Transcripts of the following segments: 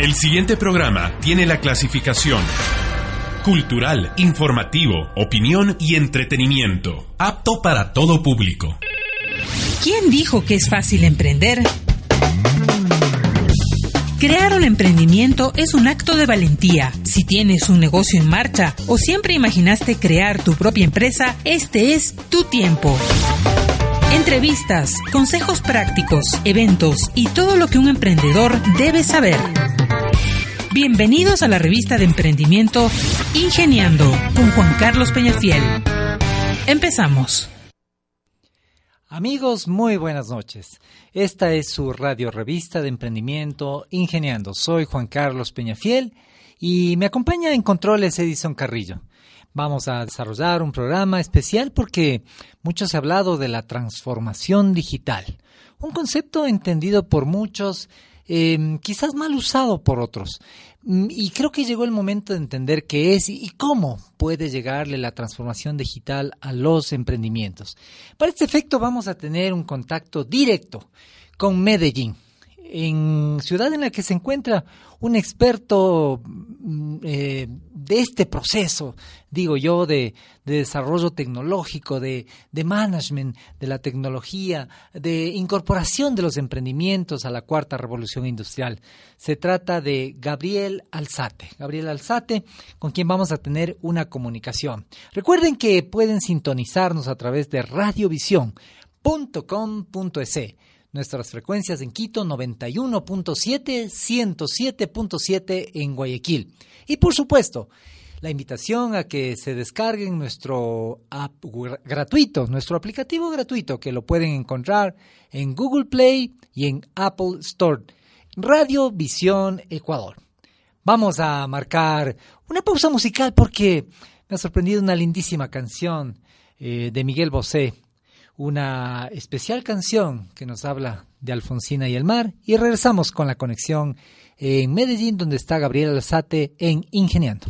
El siguiente programa tiene la clasificación cultural, informativo, opinión y entretenimiento, apto para todo público. ¿Quién dijo que es fácil emprender? Crear un emprendimiento es un acto de valentía. Si tienes un negocio en marcha o siempre imaginaste crear tu propia empresa, este es tu tiempo. Entrevistas, consejos prácticos, eventos y todo lo que un emprendedor debe saber. Bienvenidos a la revista de emprendimiento Ingeniando con Juan Carlos Peñafiel. Empezamos. Amigos, muy buenas noches. Esta es su radio revista de emprendimiento Ingeniando. Soy Juan Carlos Peñafiel y me acompaña en controles Edison Carrillo. Vamos a desarrollar un programa especial porque mucho se ha hablado de la transformación digital, un concepto entendido por muchos, eh, quizás mal usado por otros. Mm, y creo que llegó el momento de entender qué es y cómo puede llegarle la transformación digital a los emprendimientos. Para este efecto vamos a tener un contacto directo con Medellín, en ciudad en la que se encuentra un experto mm, eh, de este proceso, digo yo, de, desarrollo tecnológico, de, de, management de la tecnología, de incorporación de los emprendimientos a la cuarta revolución industrial. Se trata de Gabriel Alzate. Gabriel Alzate, con quien vamos a tener una comunicación. Recuerden que pueden sintonizarnos a través de radiovisión.com.es Nuestras frecuencias en Quito 91.7, 107.7 en Guayaquil. Y por supuesto, la invitación a que se descarguen nuestro app gratuito, nuestro aplicativo gratuito, que lo pueden encontrar en Google Play y en Apple Store. Radio Visión Ecuador. Vamos a marcar una pausa musical porque me ha sorprendido una lindísima canción eh, de Miguel Bosé una especial canción que nos habla de Alfonsina y el mar y regresamos con la conexión en Medellín donde está Gabriel Alzate en Ingeniando.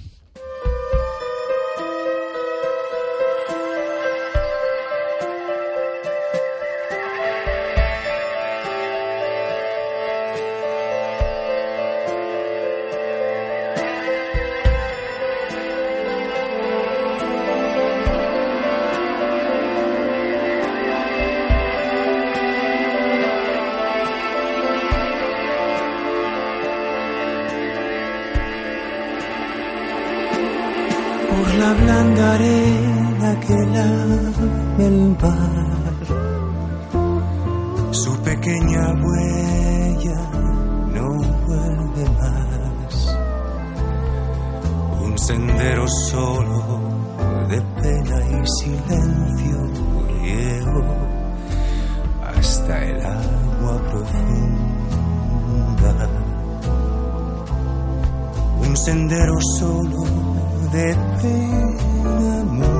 sendero solo de pena, amor.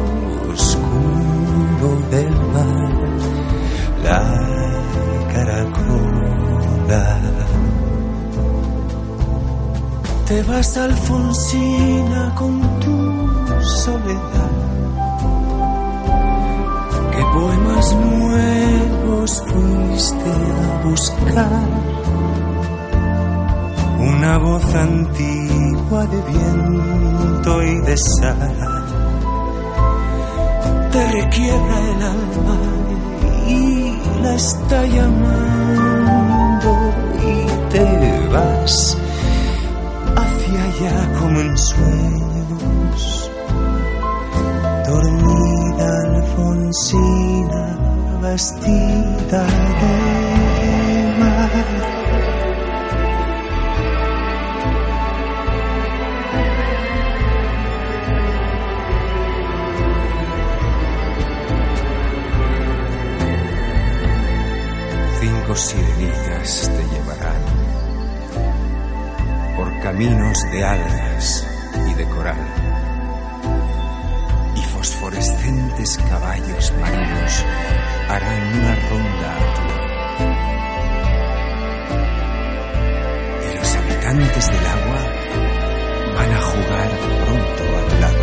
Alfonsina con tu soledad. ¿Qué poemas nuevos fuiste a buscar? Una voz antigua de viento y de sal te requiebra el alma y la está llamando y te vas hacia allá como en sueños. Dormida Alfonsina, vestida de mar. Cinco sirenitas te llevarán por caminos de algas y de coral. Y fosforescentes caballos marinos harán una ronda a tu. Y los habitantes del agua van a jugar pronto a tu lado.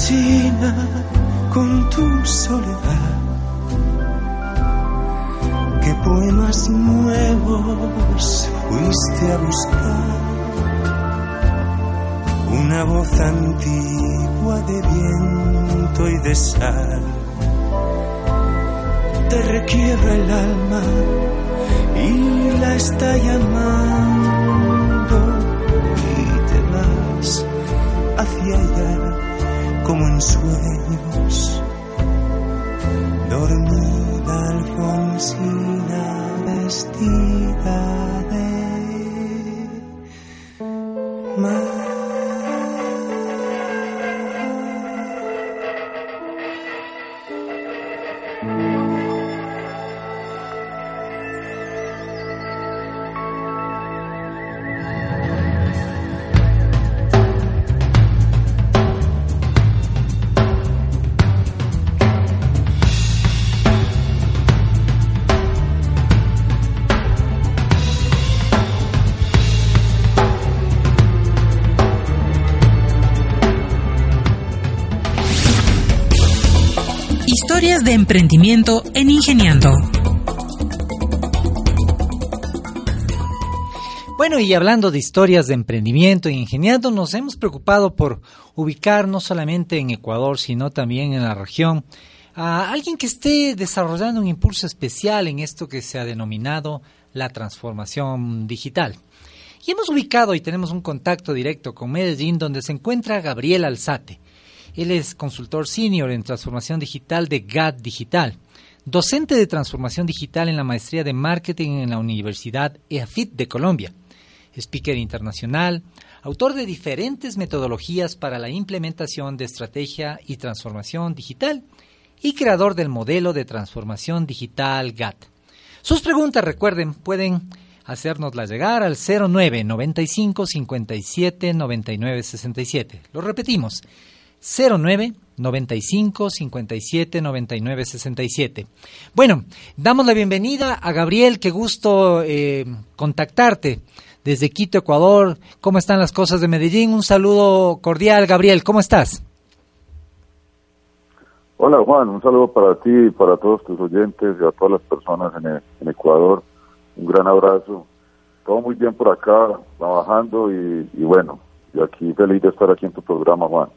Alfonsina con tu soledad. ¿Qué poemas nuevos fuiste a buscar? Una voz antigua de viento y de sal te requiebra el alma y la está llamando y te vas hacia allá sueños. Dormida emprendimiento en Ingeniando. Bueno, y hablando de historias de emprendimiento y ingeniando, nos hemos preocupado por ubicar no solamente en Ecuador, sino también en la región a alguien que esté desarrollando un impulso especial en esto que se ha denominado la transformación digital. Y hemos ubicado y tenemos un contacto directo con Medellín, donde se encuentra Gabriel Alzate. Él es consultor senior en transformación digital de GAT Digital, docente de transformación digital en la maestría de marketing en la Universidad EAFIT de Colombia, speaker internacional, autor de diferentes metodologías para la implementación de estrategia y transformación digital y creador del modelo de transformación digital GAT. Sus preguntas, recuerden, pueden hacérnoslas llegar al 09 95 57 99 67. Lo repetimos, 09 95 57 99 67. Bueno, damos la bienvenida a Gabriel, qué gusto eh, contactarte desde Quito, Ecuador. ¿Cómo están las cosas de Medellín? Un saludo cordial, Gabriel, ¿cómo estás? Hola Juan, un saludo para ti y para todos tus oyentes y a todas las personas en, Ecuador. Un gran abrazo. Todo muy bien por acá, trabajando y, y bueno, y aquí feliz de estar aquí en tu programa, Juan.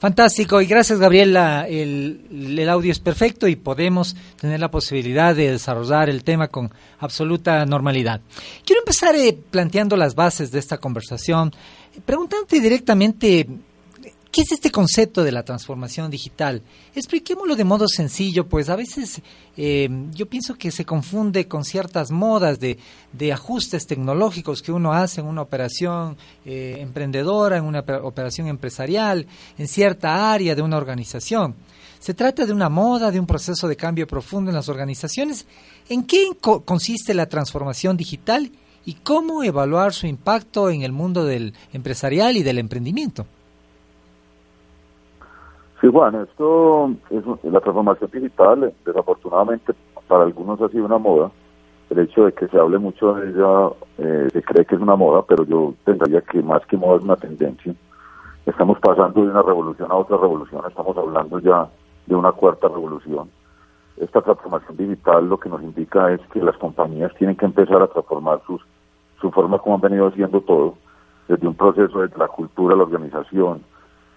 Fantástico, y gracias Gabriel, la- el, el audio es perfecto y podemos tener la posibilidad de desarrollar el tema con absoluta normalidad. Quiero empezar eh, planteando las bases de esta conversación, preguntándote directamente, ¿qué es este concepto de la transformación digital? Expliquémoslo de modo sencillo, pues a veces eh, yo pienso que se confunde con ciertas modas de, de ajustes tecnológicos que uno hace en una operación eh, emprendedora, en una pe- operación empresarial, en cierta área de una organización. ¿Se trata de una moda, de un proceso de cambio profundo en las organizaciones? ¿En qué consiste la transformación digital y cómo evaluar su impacto en el mundo del empresarial y del emprendimiento? Sí, Juan, esto es la transformación digital, desafortunadamente para algunos ha sido una moda. El hecho de que se hable mucho de ella eh, se cree que es una moda, pero yo pensaría que más que moda es una tendencia. Estamos pasando de una revolución a otra revolución, estamos hablando ya de una cuarta revolución. Esta transformación digital lo que nos indica es que las compañías tienen que empezar a transformar sus, su forma como han venido haciendo todo, desde un proceso de la cultura, la organización,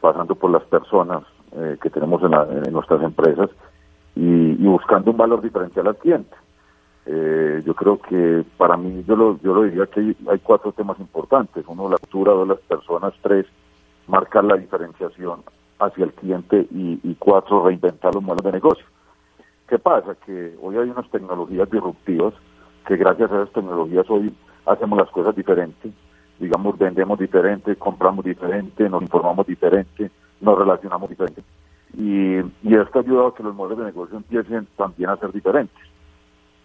pasando por las personas, eh, que tenemos en, nuestras empresas y, buscando un valor diferencial al cliente. Eh, yo creo que para mí, yo lo, yo lo diría que hay, cuatro temas importantes. Uno, la cultura, dos, las personas, tres, marcar la diferenciación hacia el cliente y, y cuatro, reinventar los modelos de negocio. ¿Qué pasa? Que hoy hay unas tecnologías disruptivas que gracias a esas tecnologías hoy hacemos las cosas diferentes. Digamos, vendemos diferente, compramos diferente, nos informamos diferente, nos relacionamos diferente. Y, y esto ha ayudado a que los modelos de negocio empiecen también a ser diferentes.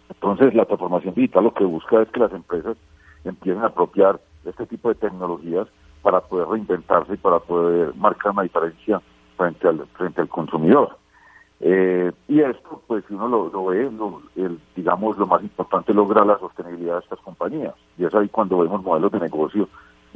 Entonces, la transformación digital lo que busca es que las empresas empiecen a apropiar este tipo de tecnologías para poder reinventarse y para poder marcar una diferencia frente al, frente al consumidor. Eh, y esto, pues si uno lo, ve, el, digamos, lo más importante es lograr la sostenibilidad de estas compañías. Y es ahí cuando vemos modelos de negocio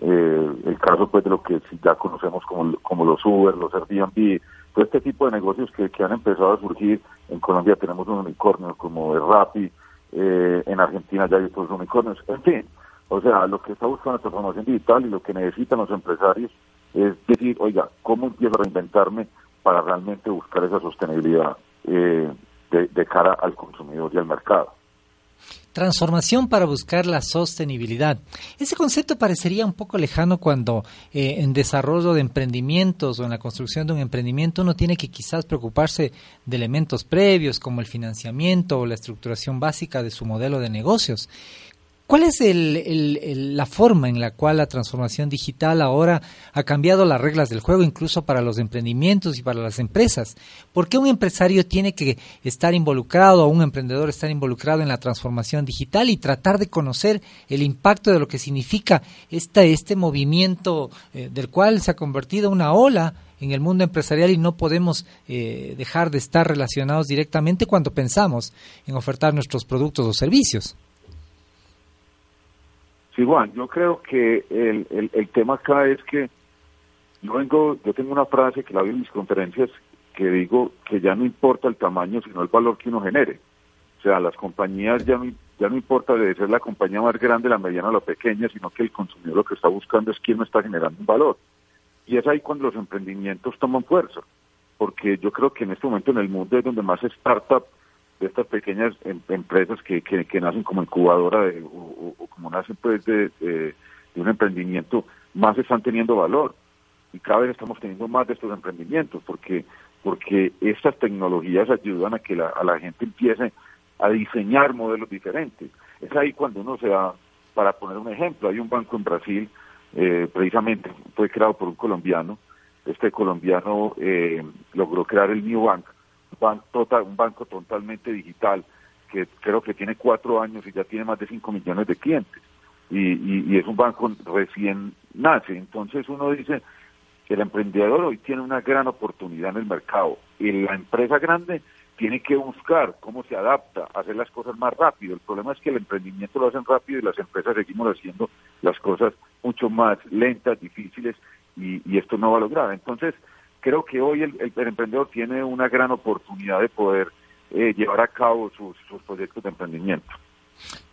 eh, el caso pues de lo que ya conocemos como, como los Uber, los Airbnb, todo este tipo de negocios que, han empezado a surgir. En Colombia tenemos un unicornio como el Rappi, eh, en Argentina ya hay otros unicornios, en fin. O sea, lo que está buscando la transformación digital y lo que necesitan los empresarios es decir, oiga, ¿cómo empiezo a reinventarme para realmente buscar esa sostenibilidad eh, de cara al consumidor y al mercado? Transformación para buscar la sostenibilidad. Ese concepto parecería un poco lejano cuando eh, en desarrollo de emprendimientos o en la construcción de un emprendimiento uno tiene que quizás preocuparse de elementos previos como el financiamiento o la estructuración básica de su modelo de negocios. ¿Cuál es la forma en la cual la transformación digital ahora ha cambiado las reglas del juego, incluso para los emprendimientos y para las empresas? ¿Por qué un empresario tiene que estar involucrado o un emprendedor estar involucrado en la transformación digital y tratar de conocer el impacto de lo que significa esta, este movimiento eh, del cual se ha convertido una ola en el mundo empresarial y no podemos eh, dejar de estar relacionados directamente cuando pensamos en ofertar nuestros productos o servicios? Sí, Juan, yo creo que el, el, tema acá es que yo vengo, yo tengo una frase que la vi en mis conferencias que digo que ya no importa el tamaño, sino el valor que uno genere. O sea, las compañías ya no, ya no importa de ser la compañía más grande, la mediana o la pequeña, sino que el consumidor lo que está buscando es quién no está generando un valor. Y es ahí cuando los emprendimientos toman fuerza, porque yo creo que en este momento en el mundo es donde más startup de estas pequeñas em, empresas que, que, nacen como incubadora o, como nacen pues de, un emprendimiento, más están teniendo valor. Y cada vez estamos teniendo más de estos emprendimientos porque porque estas tecnologías ayudan a que la, a la gente empiece a diseñar modelos diferentes. Es ahí cuando uno se da, para poner un ejemplo, hay un banco en Brasil, eh, precisamente fue creado por un colombiano, este colombiano eh, logró crear el New Bank, total, un banco totalmente digital que creo que tiene cuatro años y ya tiene más de cinco millones de clientes. Y, es un banco recién nace. Entonces uno dice que el emprendedor hoy tiene una gran oportunidad en el mercado y la empresa grande tiene que buscar cómo se adapta, hacer las cosas más rápido. El problema es que el emprendimiento lo hacen rápido y las empresas seguimos haciendo las cosas mucho más lentas, difíciles y, y esto no va a lograr. Entonces, creo que hoy el, emprendedor tiene una gran oportunidad de poder eh, llevar a cabo sus, proyectos de emprendimiento.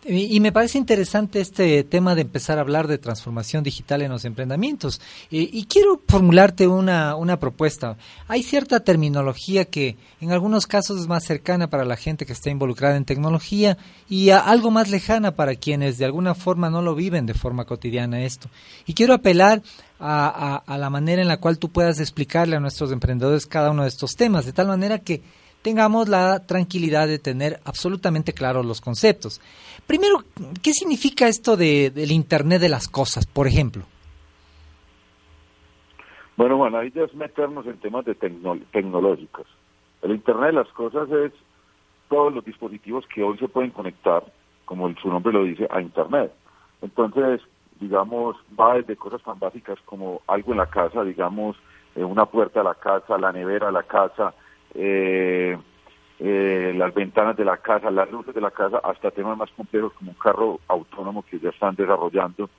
Y, me parece interesante este tema de empezar a hablar de transformación digital en los emprendimientos. y quiero formularte una, una, propuesta. Hay cierta terminología que en algunos casos es más cercana para la gente que está involucrada en tecnología y algo más lejana para quienes de alguna forma no lo viven de forma cotidiana esto. Y quiero apelar a, la manera en la cual tú puedas explicarle a nuestros emprendedores cada uno de estos temas, de tal manera que tengamos la tranquilidad de tener absolutamente claros los conceptos. Primero, ¿qué significa esto de, del Internet de las cosas, por ejemplo? Bueno, bueno, ahí es meternos en temas de tecnológicos. El Internet de las cosas es todos los dispositivos que hoy se pueden conectar, como su nombre lo dice, a Internet. Entonces, digamos, va desde cosas tan básicas como algo en la casa, digamos, eh, una puerta a la casa, la nevera a la casa, eh, eh, las ventanas de la casa, las luces de la casa, hasta temas más complejos como un carro autónomo que ya están desarrollando,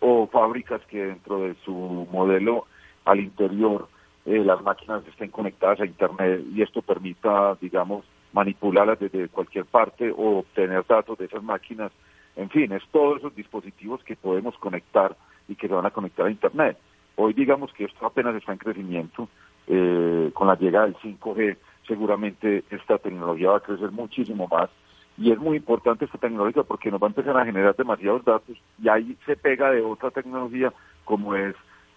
o fábricas que dentro de su modelo al interior las máquinas estén conectadas a Internet y esto permita, digamos, manipularlas desde cualquier parte o obtener datos de esas máquinas en fin, es todos esos dispositivos que podemos conectar y que se van a conectar a Internet. Hoy digamos que esto apenas está en crecimiento. Eh, con la llegada del 5G seguramente esta tecnología va a crecer muchísimo más. Y es muy importante esta tecnología porque nos va a empezar a generar demasiados datos y ahí se pega de otra tecnología como es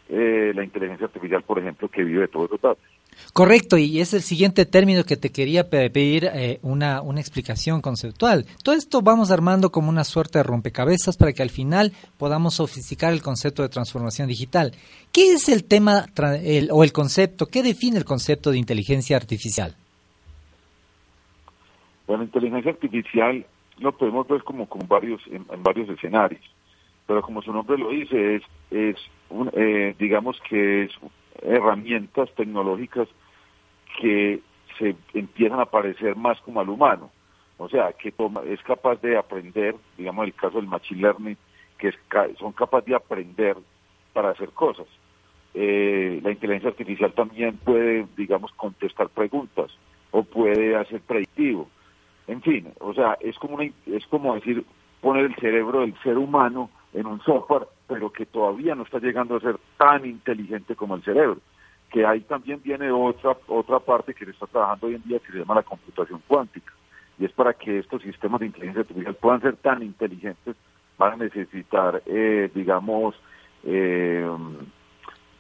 eh, la inteligencia artificial, por ejemplo, que vive todos los datos. Correcto, y es el siguiente término que te quería pedir eh, una, una explicación conceptual. Todo esto vamos armando como una suerte de rompecabezas para que al final podamos sofisticar el concepto de transformación digital. ¿Qué es el tema o el concepto? ¿Qué define el concepto de inteligencia artificial? Bueno, inteligencia artificial lo podemos ver como, como varios, en, varios escenarios, pero como su nombre lo dice, es, es un, eh, digamos que es herramientas tecnológicas que se empiezan a parecer más como al humano. O sea, que es capaz de aprender, digamos el caso del machine learning, que son capaces de aprender para hacer cosas. Eh, la inteligencia artificial también puede, digamos, contestar preguntas o puede hacer predictivo. En fin, o sea, es como, es como decir, poner el cerebro del ser humano en un software pero que todavía no está llegando a ser tan inteligente como el cerebro. Que ahí también viene otra, otra parte que se está trabajando hoy en día que se llama la computación cuántica. Y es para que estos sistemas de inteligencia artificial puedan ser tan inteligentes, van a necesitar, eh, digamos, eh,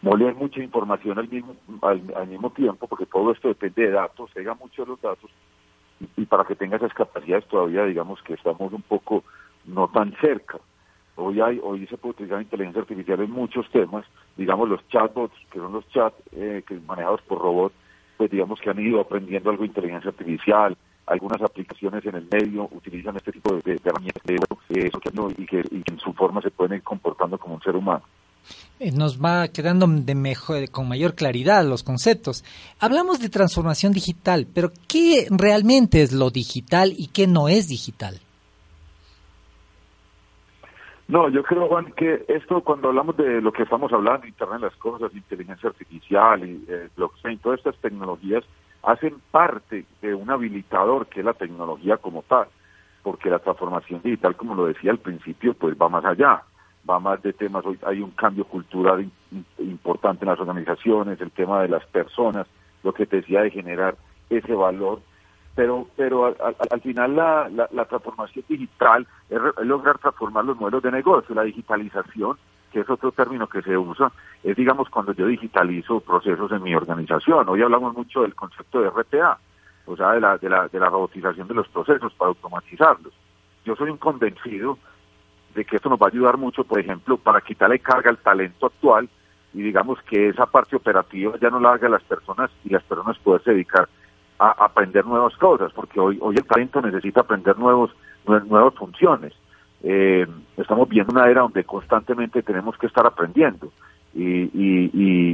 moler mucha información al mismo, al, mismo tiempo, porque todo esto depende de datos, se mucho de los datos, y para que tenga esas capacidades todavía, digamos que estamos un poco no tan cerca. Hoy, hay, hoy se puede utilizar inteligencia artificial en muchos temas, digamos los chatbots, que son los chats eh, que manejados por robots, pues digamos que han ido aprendiendo algo de inteligencia artificial, algunas aplicaciones en el medio utilizan este tipo de, herramientas eh, y, que, en su forma se pueden ir comportando como un ser humano. Eh, nos va quedando de mejor, con mayor claridad los conceptos. Hablamos de transformación digital, pero ¿qué realmente es lo digital y qué no es digital? No, yo creo, Juan, que esto cuando hablamos de lo que estamos hablando, Internet de las Cosas, inteligencia artificial y eh, blockchain, todas estas tecnologías hacen parte de un habilitador que es la tecnología como tal, porque la transformación digital, como lo decía al principio, pues va más allá, va más de temas, hoy hay un cambio cultural importante en las organizaciones, el tema de las personas, lo que te decía de generar ese valor pero pero al, final la, la, transformación digital es, lograr transformar los modelos de negocio, la digitalización, que es otro término que se usa, es digamos cuando yo digitalizo procesos en mi organización. Hoy hablamos mucho del concepto de RPA, o sea, de la, de la, de la robotización de los procesos para automatizarlos. Yo soy un convencido de que esto nos va a ayudar mucho, por ejemplo, para quitarle carga al talento actual y digamos que esa parte operativa ya no la haga las personas y las personas poderse dedicar a aprender nuevas cosas, porque hoy, hoy el talento necesita aprender nuevos, nuevas funciones. Eh, estamos viendo una era donde constantemente tenemos que estar aprendiendo y, y,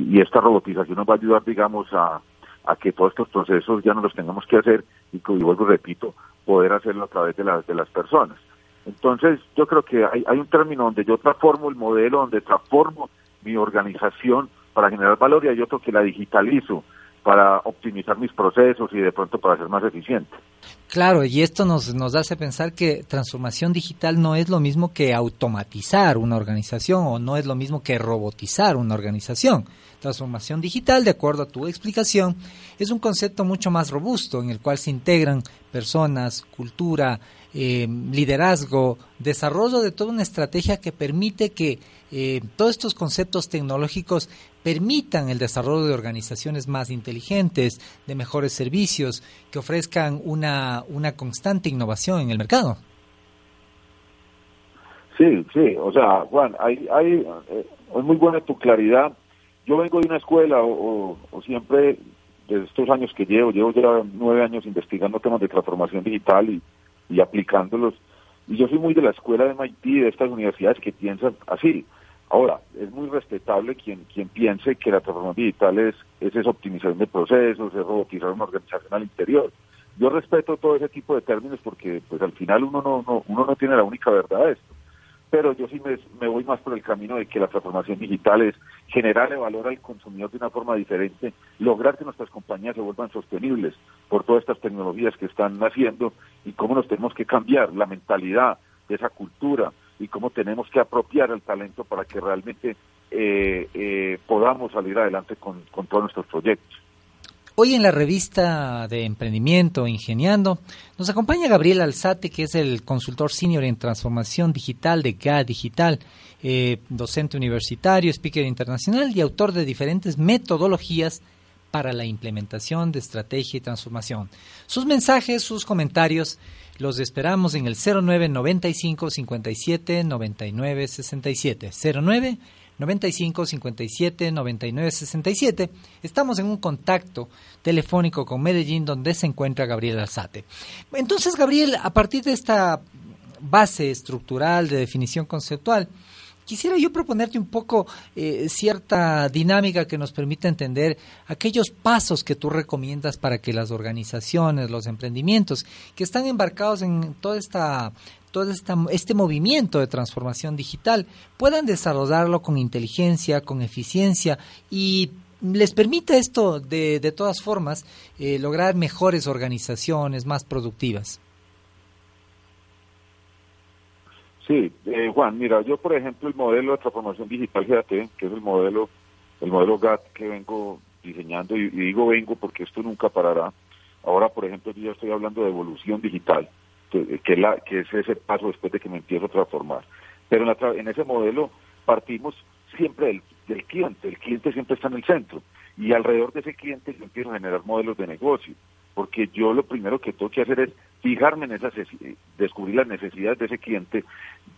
y, esta robotización nos va a ayudar, digamos, a, a que todos estos procesos ya no los tengamos que hacer y, que, y vuelvo repito, poder hacerlo a través de, las de las personas. Entonces, yo creo que hay, hay un término donde yo transformo el modelo, donde transformo mi organización para generar valor y hay otro que la digitalizo para optimizar mis procesos y de pronto para ser más eficiente. Claro, y esto nos, nos hace pensar que transformación digital no es lo mismo que automatizar una organización o no es lo mismo que robotizar una organización. Transformación digital, de acuerdo a tu explicación, es un concepto mucho más robusto en el cual se integran personas, cultura, eh, liderazgo, desarrollo de toda una estrategia que permite que eh, todos estos conceptos tecnológicos permitan el desarrollo de organizaciones más inteligentes, de mejores servicios, que ofrezcan una, una constante innovación en el mercado. Sí, sí, o sea, Juan, hay, hay, eh, es muy buena tu claridad. Yo vengo de una escuela o, siempre de estos años que llevo, llevo ya nueve años investigando temas de transformación digital y, aplicándolos. Y yo soy muy de la escuela de MIT, de estas universidades que piensan así. Ahora, es muy respetable quien, quien piense que la transformación digital es, es esa optimización de procesos, es robotizar una organización al interior. Yo respeto todo ese tipo de términos porque pues al final uno no, no, uno no tiene la única verdad de esto. Pero yo sí me, voy más por el camino de que la transformación digital es generarle valor al consumidor de una forma diferente, lograr que nuestras compañías se vuelvan sostenibles por todas estas tecnologías que están naciendo y cómo nos tenemos que cambiar la mentalidad de esa cultura, y cómo tenemos que apropiar el talento para que realmente eh, eh, podamos salir adelante con todos nuestros proyectos. Hoy en la revista de emprendimiento Ingeniando nos acompaña Gabriel Alzate, que es el consultor senior en transformación digital de GA Digital, eh, docente universitario, speaker internacional y autor de diferentes metodologías para la implementación de estrategia y transformación. Sus mensajes, sus comentarios los esperamos en el 09 95 57 99 67. 09 95 57 99 67. Estamos en un contacto telefónico con Medellín donde se encuentra Gabriel Alzate. Entonces, Gabriel, a partir de esta base estructural de definición conceptual, Quisiera yo proponerte un poco eh, cierta dinámica que nos permita entender aquellos pasos que tú recomiendas para que las organizaciones, los emprendimientos que están embarcados en toda esta todo esta, este movimiento de transformación digital puedan desarrollarlo con inteligencia, con eficiencia y les permita esto de, de todas formas eh, lograr mejores organizaciones más productivas. Sí, eh, Juan, mira, yo por ejemplo el modelo de transformación digital GAT, que es el modelo, el modelo GAT que vengo diseñando, y, digo vengo porque esto nunca parará. Ahora, por ejemplo, yo ya estoy hablando de evolución digital, que, la, que es ese paso después de que me empiezo a transformar. Pero en, en ese modelo partimos siempre del, cliente, el cliente siempre está en el centro, y alrededor de ese cliente yo empiezo a generar modelos de negocio porque yo lo primero que tengo que hacer es fijarme en esas, descubrir las necesidades de ese cliente,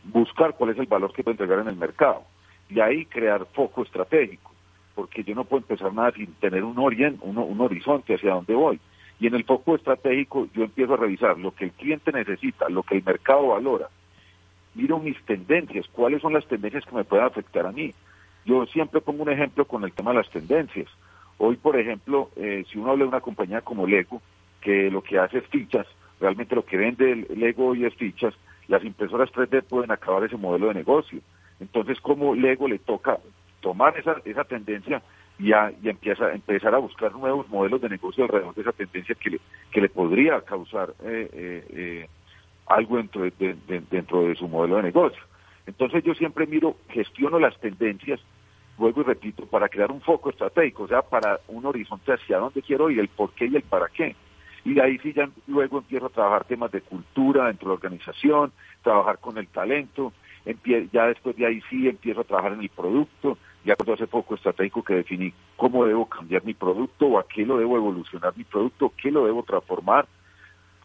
buscar cuál es el valor que puede entregar en el mercado y ahí crear foco estratégico, porque yo no puedo empezar nada sin tener un, orient, un, un horizonte hacia dónde voy. Y en el foco estratégico yo empiezo a revisar lo que el cliente necesita, lo que el mercado valora. Miro mis tendencias, cuáles son las tendencias que me pueden afectar a mí. Yo siempre pongo un ejemplo con el tema de las tendencias. Hoy, por ejemplo, eh, si uno habla de una compañía como Lego, que lo que hace es fichas, realmente lo que vende Lego hoy es fichas, las impresoras 3D pueden acabar ese modelo de negocio. Entonces, como Lego le toca tomar esa, esa tendencia y, a, y empieza, empezar a buscar nuevos modelos de negocio alrededor de esa tendencia que le, que le podría causar eh, eh, algo dentro de, dentro de su modelo de negocio. Entonces yo siempre miro, gestiono las tendencias vuelvo y repito, para crear un foco estratégico, o sea, para un horizonte hacia dónde quiero ir, el por qué y el para qué. Y de ahí sí ya luego empiezo a trabajar temas de cultura dentro de la organización, trabajar con el talento, ya después de ahí sí empiezo a trabajar en el producto, ya cuando hace foco estratégico que definí cómo debo cambiar mi producto o a qué lo debo evolucionar mi producto, qué lo debo transformar,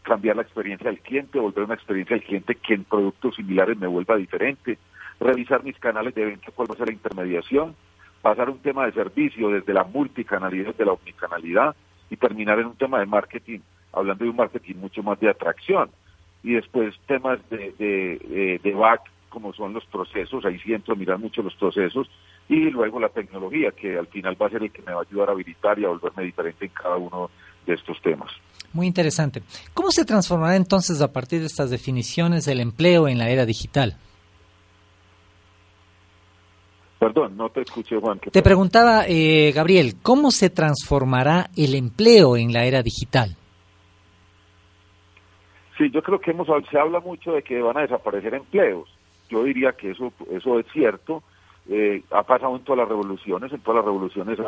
cambiar la experiencia del cliente, volver una experiencia del cliente que en productos similares me vuelva diferente, revisar mis canales de venta, cuál va a ser la intermediación, pasar a un tema de servicio desde la multicanalidad, desde la omnicanalidad y terminar en un tema de marketing, hablando de un marketing mucho más de atracción. Y después temas de, de, de, back, como son los procesos, ahí sí entro a mirar mucho los procesos, y luego la tecnología, que al final va a ser el que me va a ayudar a habilitar y a volverme diferente en cada uno de estos temas. Muy interesante. ¿Cómo se transformará entonces a partir de estas definiciones el empleo en la era digital? Perdón, no te escuché, Juan. Te preguntaba, eh, Gabriel, ¿cómo se transformará el empleo en la era digital? Sí, yo creo que hemos, se habla mucho de que van a desaparecer empleos. Yo diría que eso, eso es cierto. Eh, ha pasado en todas las revoluciones, en todas las revoluciones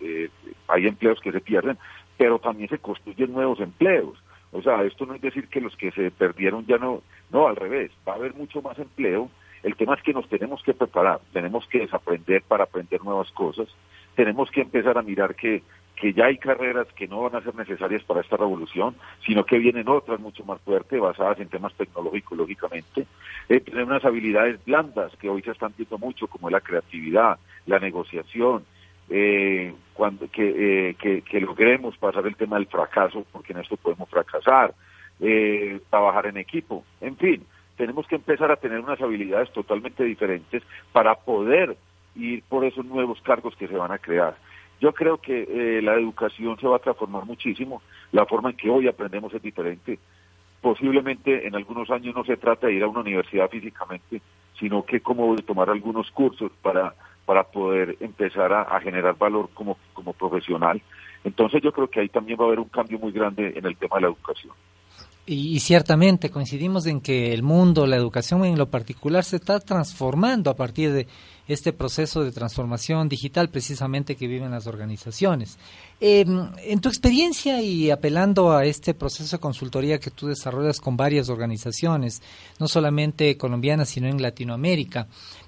eh, hay empleos que se pierden, pero también se construyen nuevos empleos. O sea, esto no es decir que los que se perdieron ya no, no, al revés, va a haber mucho más empleo el tema es que nos tenemos que preparar, tenemos que desaprender para aprender nuevas cosas, tenemos que empezar a mirar que, que ya hay carreras que no van a ser necesarias para esta revolución, sino que vienen otras mucho más fuertes, basadas en temas tecnológicos, lógicamente. Eh, tener unas habilidades blandas que hoy se están viendo mucho, como la creatividad, la negociación, eh, cuando, que, que, que, logremos pasar el tema del fracaso, porque en esto podemos fracasar, trabajar en equipo, en fin, tenemos que empezar a tener unas habilidades totalmente diferentes para poder ir por esos nuevos cargos que se van a crear. Yo creo que la educación se va a transformar muchísimo, la forma en que hoy aprendemos es diferente, posiblemente en algunos años no se trata de ir a una universidad físicamente, sino que como de tomar algunos cursos para, para poder empezar a, generar valor como, como profesional. Entonces yo creo que ahí también va a haber un cambio muy grande en el tema de la educación. Y, ciertamente coincidimos en que el mundo, la educación en lo particular, se está transformando a partir de este proceso de transformación digital precisamente que viven las organizaciones. Em, en tu experiencia y apelando a este proceso de consultoría que tú desarrollas con varias organizaciones, no solamente colombianas, sino en Latinoamérica,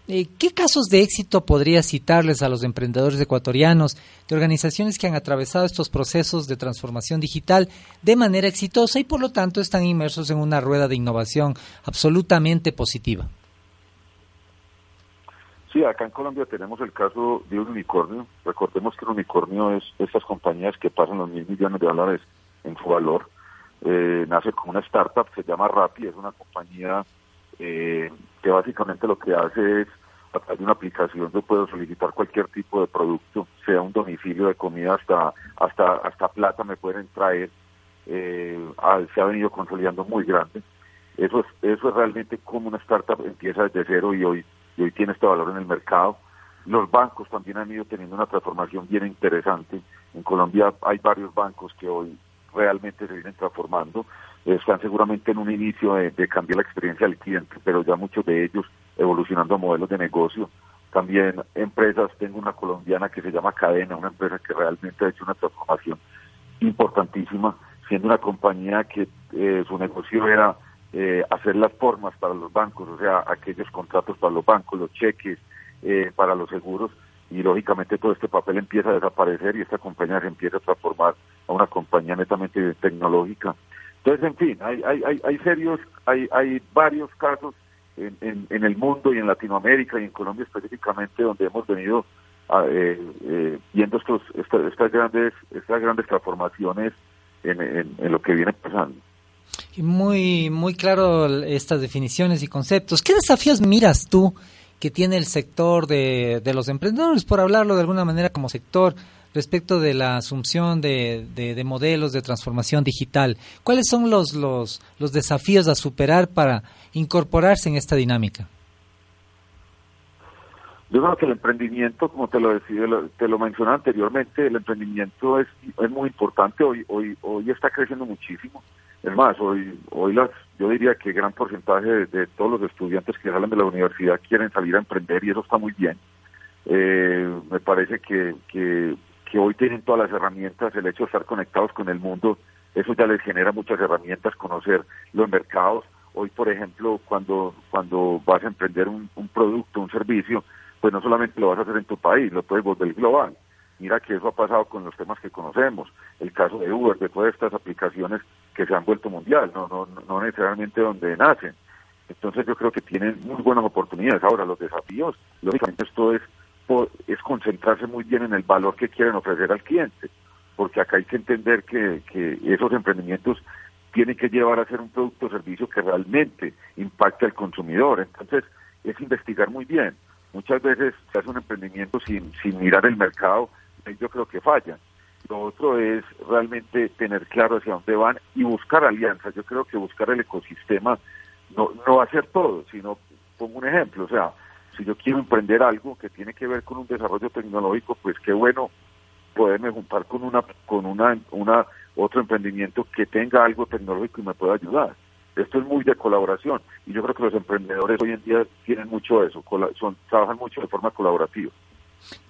eh, ¿Qué casos de éxito podría citarles a los emprendedores ecuatorianos de organizaciones que han atravesado estos procesos de transformación digital de manera exitosa y por lo tanto están inmersos en una rueda de innovación absolutamente positiva? Sí, acá en Colombia tenemos el caso de un unicornio. Recordemos que un unicornio es estas compañías que pasan los mil millones de dólares en su valor. Eh, nace como una startup, se llama Rappi, es una compañía eh, que básicamente lo que hace es a través de una aplicación yo puedo solicitar cualquier tipo de producto, sea un domicilio de comida hasta hasta hasta plata me pueden traer. Eh, se ha venido consolidando muy grande. Eso es eso es realmente como una startup empieza desde cero y hoy y hoy tiene este valor en el mercado. Los bancos también han ido teniendo una transformación bien interesante. En Colombia hay varios bancos que hoy realmente se vienen transformando están seguramente en un inicio de, cambiar la experiencia del cliente, pero ya muchos de ellos evolucionando a modelos de negocio. También empresas, tengo una colombiana que se llama Cadena, una empresa que realmente ha hecho una transformación importantísima, siendo una compañía que eh, su negocio era eh, hacer las formas para los bancos, o sea, aquellos contratos para los bancos, los cheques eh, para los seguros, y lógicamente todo este papel empieza a desaparecer y esta compañía se empieza a transformar a una compañía netamente tecnológica entonces, en fin, hay, hay, hay, serios, hay, hay varios casos en, en, el mundo y en Latinoamérica y en Colombia específicamente donde hemos venido eh, eh, viendo estos, estas, grandes, estas grandes transformaciones en, lo que viene pasando. Muy, muy claro estas definiciones y conceptos. ¿Qué desafíos miras tú que tiene el sector de, de los emprendedores, por hablarlo de alguna manera como sector? respecto de la asunción de, de, modelos de transformación digital. ¿Cuáles son los, los, los desafíos a superar para incorporarse en esta dinámica? Yo creo que el emprendimiento, como te lo decía, te lo mencioné anteriormente, el emprendimiento es, es muy importante. Hoy, hoy, hoy está creciendo muchísimo. Es más, hoy, hoy las, yo diría que gran porcentaje de, todos los estudiantes que salen de la universidad quieren salir a emprender y eso está muy bien. Eh, me parece que, que hoy tienen todas las herramientas, el hecho de estar conectados con el mundo, eso ya les genera muchas herramientas, conocer los mercados. Hoy, por ejemplo, cuando, cuando vas a emprender un, producto, un servicio, pues no solamente lo vas a hacer en tu país, lo puedes volver global. Mira que eso ha pasado con los temas que conocemos, el caso de Uber, de todas estas aplicaciones que se han vuelto mundial, no, no, no necesariamente donde nacen. Entonces yo creo que tienen muy buenas oportunidades. Ahora, los desafíos, lógicamente esto es es concentrarse muy bien en el valor que quieren ofrecer al cliente, porque acá hay que entender que, que esos emprendimientos tienen que llevar a ser un producto o servicio que realmente impacte al consumidor. Entonces, es investigar muy bien. Muchas veces se hace un emprendimiento sin, sin mirar el mercado, yo creo que falla. Lo otro es realmente tener claro hacia dónde van y buscar alianzas. Yo creo que buscar el ecosistema no, no va a ser todo, sino, pongo un ejemplo, o sea, si yo quiero emprender algo que tiene que ver con un desarrollo tecnológico, pues qué bueno poderme juntar con una con una una otro emprendimiento que tenga algo tecnológico y me pueda ayudar. Esto es muy de colaboración y yo creo que los emprendedores hoy en día tienen mucho eso, son, trabajan mucho de forma colaborativa.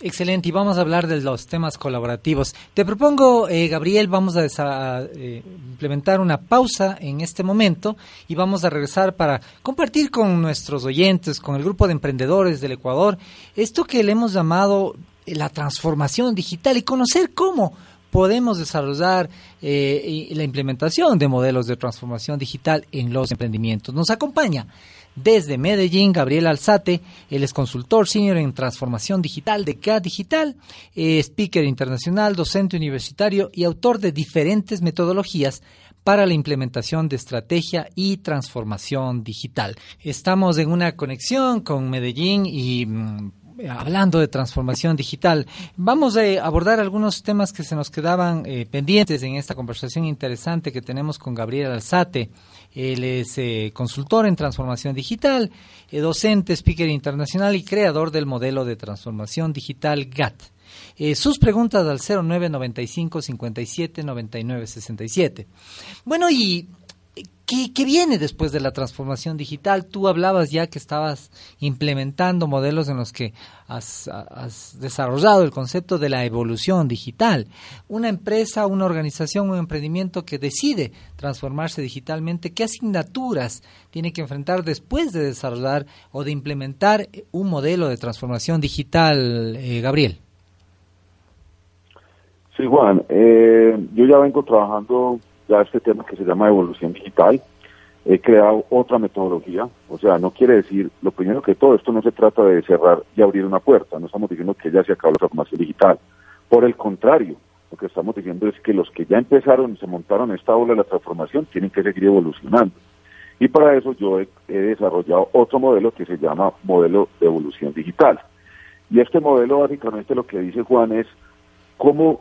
Excelente, y vamos a hablar de los temas colaborativos. Te propongo, eh, Gabriel, vamos a, eh, implementar una pausa en este momento y vamos a regresar para compartir con nuestros oyentes, con el grupo de emprendedores del Ecuador, esto que le hemos llamado la transformación digital y conocer cómo podemos desarrollar eh, la implementación de modelos de transformación digital en los emprendimientos. Nos acompaña Desde Medellín, Gabriel Alzate, él es consultor senior en transformación digital de CAD Digital, eh, speaker internacional, docente universitario y autor de diferentes metodologías para la implementación de estrategia y transformación digital. Estamos en una conexión con Medellín y mm, hablando de transformación digital, vamos a abordar algunos temas que se nos quedaban eh, pendientes en esta conversación interesante que tenemos con Gabriel Alzate. Él es eh, consultor en transformación digital, eh, docente, speaker internacional y creador del modelo de transformación digital GATT. sus preguntas al 0995 57 99 67. Bueno, y ¿Qué, viene después de la transformación digital? Tú hablabas ya que estabas implementando modelos en los que has, desarrollado el concepto de la evolución digital. Una empresa, una organización, un emprendimiento que decide transformarse digitalmente, ¿qué asignaturas tiene que enfrentar después de desarrollar o de implementar un modelo de transformación digital, eh, Gabriel? Sí, Juan, eh, yo ya vengo trabajando ya este tema que se llama evolución digital. He creado otra metodología, o sea, no quiere decir, lo primero que todo, esto no se trata de cerrar y abrir una puerta, no estamos diciendo que ya se acabó la transformación digital. Por el contrario, lo que estamos diciendo es que los que ya empezaron y se montaron esta ola de la transformación tienen que seguir evolucionando. Y para eso yo he, he, desarrollado otro modelo que se llama modelo de evolución digital. Y este modelo básicamente lo que dice Juan es cómo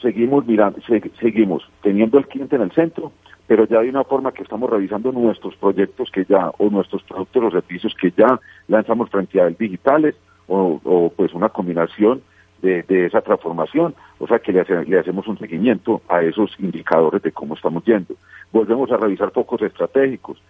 seguimos mirando, seguimos teniendo al cliente en el centro, pero ya hay una forma que estamos revisando nuestros proyectos que ya, o nuestros productos o servicios que ya lanzamos frente a digitales, o, pues una combinación de, esa transformación, o sea que le, le, hacemos un seguimiento a esos indicadores de cómo estamos yendo. Volvemos a revisar focos estratégicos,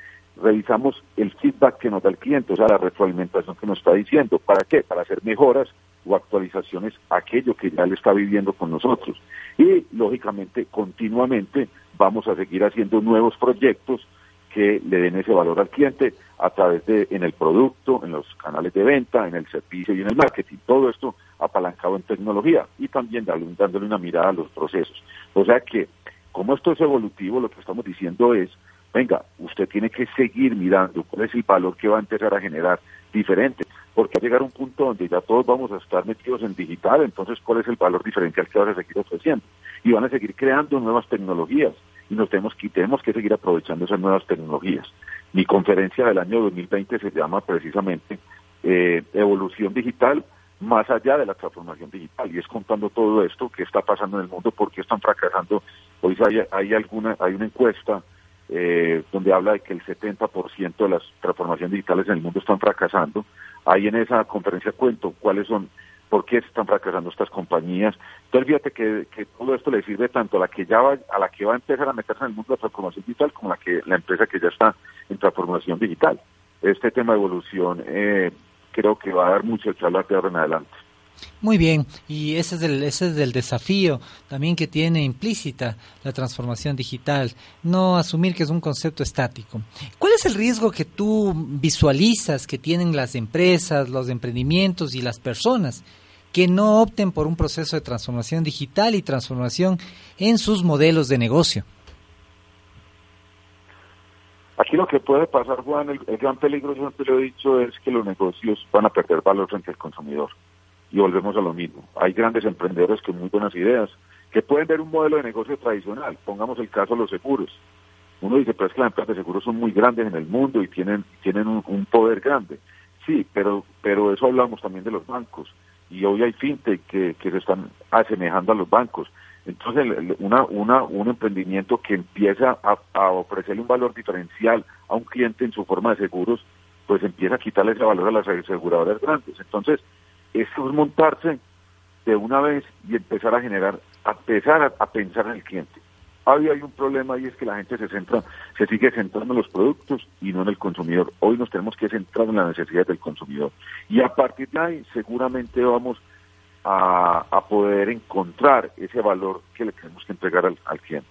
revisamos el feedback que nos da el cliente, o sea, la retroalimentación que nos está diciendo. ¿Para qué? Para hacer mejoras o actualizaciones aquello que ya le está viviendo con nosotros. Y, lógicamente, continuamente vamos a seguir haciendo nuevos proyectos que le den ese valor al cliente a través de en el producto, en los canales de venta, en el servicio y en el marketing. Todo esto apalancado en tecnología y también dándole una mirada a los procesos. O sea que, como esto es evolutivo, lo que estamos diciendo es venga, usted tiene que seguir mirando cuál es el valor que va a empezar a generar diferente, porque va a un punto donde ya todos vamos a estar metidos en digital, entonces cuál es el valor diferencial que vas a seguir ofreciendo. Y van a seguir creando nuevas tecnologías y nos tenemos que, tenemos que seguir aprovechando esas nuevas tecnologías. Mi conferencia del año 2020 se llama precisamente eh, Evolución Digital más allá de la transformación digital y es contando todo esto que está pasando en el mundo, por qué están fracasando. Hoy hay, hay alguna hay una encuesta eh, donde habla de que el 70% de las transformaciones digitales en el mundo están fracasando. Ahí en esa conferencia cuento cuáles son, por qué están fracasando estas compañías. Entonces fíjate que, que todo esto le sirve tanto a la que ya va, a la que va a empezar a meterse en el mundo de la transformación digital como a la que la empresa que ya está en transformación digital. Este tema de evolución eh, creo que va a dar mucho que hablar de ahora en adelante. Muy bien, y ese es, el, ese es el desafío también que tiene implícita la transformación digital, no asumir que es un concepto estático. ¿Cuál es el riesgo que tú visualizas que tienen las empresas, los emprendimientos y las personas que no opten por un proceso de transformación digital y transformación en sus modelos de negocio? Aquí lo que puede pasar, Juan, el, gran peligro, siempre lo he dicho, es que los negocios van a perder valor frente al consumidor y volvemos a lo mismo. Hay grandes emprendedores con muy buenas ideas que pueden ver un modelo de negocio tradicional. Pongamos el caso de los seguros. Uno dice, pero es que las empresas de seguros son muy grandes en el mundo y tienen, tienen un, poder grande. Sí, pero, pero eso hablamos también de los bancos. Y hoy hay fintech que, que se están asemejando a los bancos. Entonces, una, una, un emprendimiento que empieza a, a ofrecerle un valor diferencial a un cliente en su forma de seguros, pues empieza a quitarle ese valor a las aseguradoras grandes. Entonces, es montarse de una vez y empezar a generar, a empezar a, pensar en el cliente. Hoy hay un problema y es que la gente se centra, se sigue centrando en los productos y no en el consumidor. Hoy nos tenemos que centrar en las necesidades del consumidor. Y a partir de ahí seguramente vamos a, poder encontrar ese valor que le tenemos que entregar al, cliente.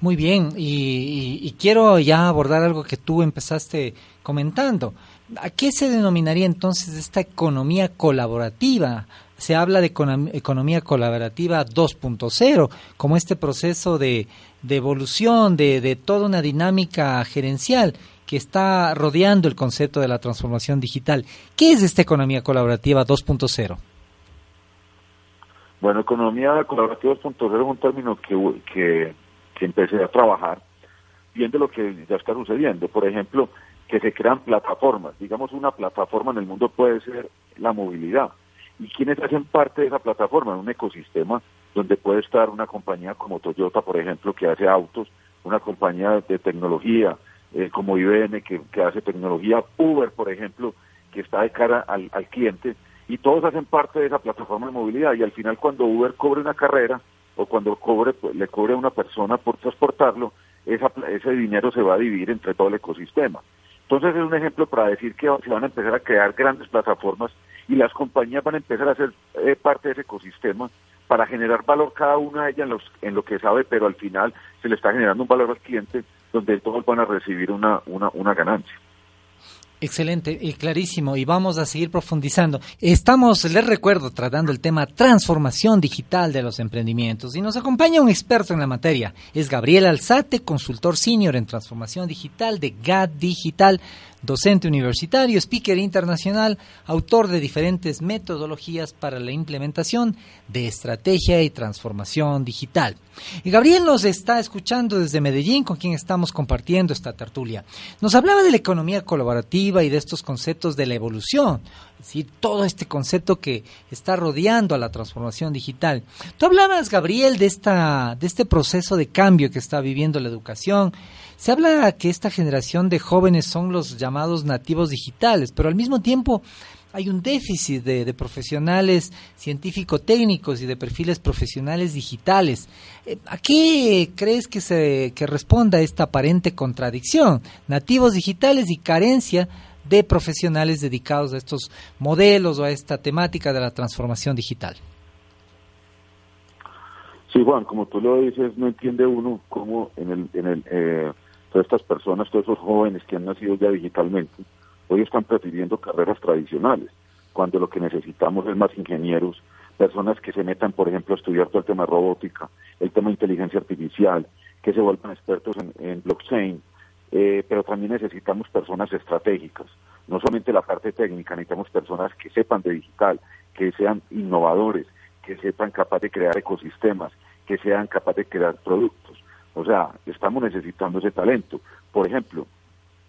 Muy bien, y, quiero ya abordar algo que tú empezaste comentando. ¿A qué se denominaría entonces esta economía colaborativa? Se habla de economía colaborativa 2.0, como este proceso de, evolución de, toda una dinámica gerencial que está rodeando el concepto de la transformación digital. ¿Qué es esta economía colaborativa 2.0? Bueno, economía colaborativa 2.0 es un término que, que, que empecé a trabajar viendo lo que ya está sucediendo. Por ejemplo, que se crean plataformas. Digamos, una plataforma en el mundo puede ser la movilidad. ¿Y quiénes hacen parte de esa plataforma? Un ecosistema donde puede estar una compañía como Toyota, por ejemplo, que hace autos, una compañía de tecnología eh, como IBM, que, hace tecnología, Uber, por ejemplo, que está de cara al, cliente, y todos hacen parte de esa plataforma de movilidad. Y al final, cuando Uber cobre una carrera o cuando cobre, pues, le cobre a una persona por transportarlo, ese dinero se va a dividir entre todo el ecosistema. Entonces es un ejemplo para decir que se van a empezar a crear grandes plataformas y las compañías van a empezar a ser eh, parte de ese ecosistema para generar valor cada una de ellas en, los, en lo que sabe, pero al final se le está generando un valor al cliente donde todos van a recibir una, una, una ganancia. Excelente clarísimo. Y vamos a seguir profundizando. Estamos, les recuerdo, tratando el tema transformación digital de los emprendimientos. Y nos acompaña un experto en la materia. Es Gabriel Alzate, consultor senior en transformación digital de GAD Digital docente universitario, speaker internacional, autor de diferentes metodologías para la implementación de estrategia y transformación digital. Gabriel nos está escuchando desde Medellín, con quien estamos compartiendo esta tertulia. Nos hablaba de la economía colaborativa y de estos conceptos de la evolución, decir, todo este concepto que está rodeando a la transformación digital. Tú hablabas, Gabriel, de, esta, de este proceso de cambio que está viviendo la educación, se habla que esta generación de jóvenes son los llamados nativos digitales, pero al mismo tiempo hay un déficit de, profesionales científico-técnicos y de perfiles profesionales digitales. Eh, ¿A qué crees que se que responda esta aparente contradicción? Nativos digitales y carencia de profesionales dedicados a estos modelos o a esta temática de la transformación digital. Sí, Juan, como tú lo dices, no entiende uno cómo en el, en el eh, todas estas personas, todos esos jóvenes que han nacido ya digitalmente, hoy están prefiriendo carreras tradicionales, cuando lo que necesitamos es más ingenieros, personas que se metan, por ejemplo, a estudiar todo el tema robótica, el tema de inteligencia artificial, que se vuelvan expertos en, blockchain, eh, pero también necesitamos personas estratégicas, no solamente la parte técnica, necesitamos personas que sepan de digital, que sean innovadores, que sepan capaz de crear ecosistemas, que sean capaces de crear productos. O sea, estamos necesitando ese talento. Por ejemplo,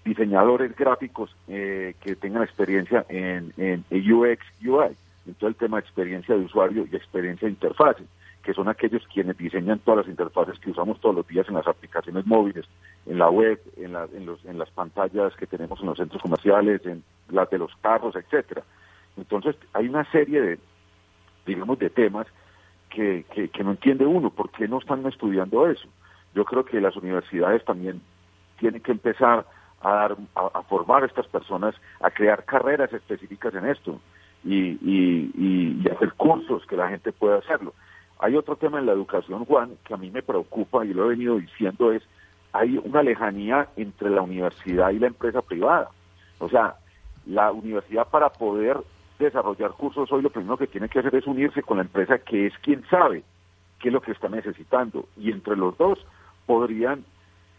diseñadores gráficos eh, que tengan experiencia en, en, UX, UI, en todo el tema de experiencia de usuario y experiencia de interfaz, que son aquellos quienes diseñan todas las interfaces que usamos todos los días en las aplicaciones móviles, en la web, en, la, en, los, en las pantallas que tenemos en los centros comerciales, en las de los carros, etcétera. Entonces, hay una serie de, digamos, de temas que, que, que no entiende uno. ¿Por qué no están estudiando eso? yo creo que las universidades también tienen que empezar a, dar, a, formar a estas personas, a crear carreras específicas en esto y, y, hacer cursos que la gente pueda hacerlo. Hay otro tema en la educación, Juan, que a mí me preocupa y lo he venido diciendo es, hay una lejanía entre la universidad y la empresa privada. O sea, la universidad para poder desarrollar cursos hoy lo primero que tiene que hacer es unirse con la empresa que es quien sabe qué es lo que está necesitando. Y entre los dos podrían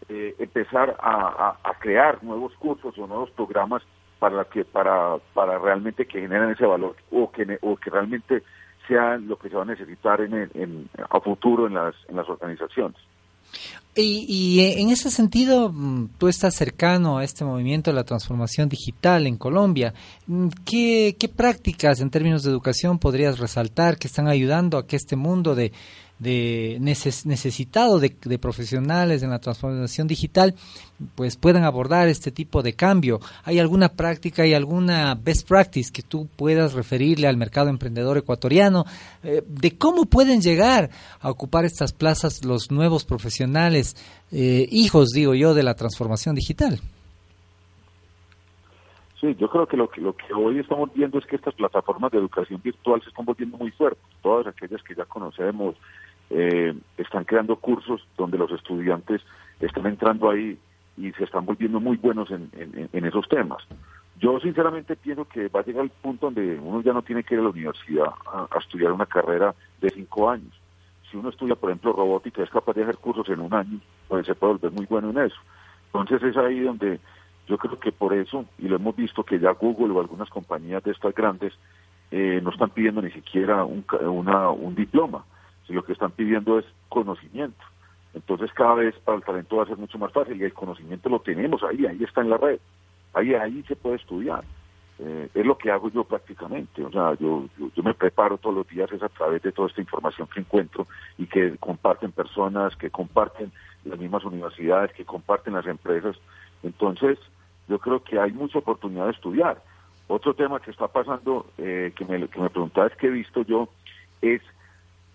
eh, empezar a, crear nuevos cursos o nuevos programas para que para para realmente que generen ese valor o que o que realmente sea lo que se va a necesitar en, en, a futuro en las en las organizaciones. Y, y, eh, en ese sentido, mm, tú estás cercano a este movimiento de la transformación digital en Colombia. Mm, ¿Qué, qué prácticas en términos de educación podrías resaltar que están ayudando a que este mundo de, de necesitado de, profesionales en la transformación digital, pues puedan abordar este tipo de cambio. ¿Hay alguna práctica y alguna best practice que tú puedas referirle al mercado emprendedor ecuatoriano eh, de cómo pueden llegar a ocupar estas plazas los nuevos profesionales, eh, hijos, digo yo, de la transformación digital? Sí, yo creo que lo, que lo que hoy estamos viendo es que estas plataformas de educación virtual se están volviendo muy fuertes. Todas aquellas que ya conocemos, eh, están creando cursos donde los estudiantes están entrando ahí y se están volviendo muy buenos en, esos temas. Yo sinceramente pienso que va a llegar el punto donde uno ya no tiene que ir a la universidad a, estudiar una carrera de cinco años. Si uno estudia, por ejemplo, robótica, es capaz de hacer cursos en un año, pues se puede volver muy bueno en eso. Entonces es ahí donde Yo creo que por eso, y lo hemos visto que ya Google o algunas compañías de estas grandes eh, no están pidiendo ni siquiera un, una, un diploma, sino lo que están pidiendo es conocimiento. Entonces cada vez para el talento va a ser mucho más fácil y el conocimiento lo tenemos ahí, ahí está en la red, ahí, ahí se puede estudiar. Eh, es lo que hago yo prácticamente, o sea, yo, yo, me preparo todos los días es a través de toda esta información que encuentro y que comparten personas, que comparten las mismas universidades, que comparten las empresas. Entonces, yo creo que hay mucha oportunidad de estudiar. Otro tema que está pasando, eh, que, me, que me preguntaba es que he visto yo, es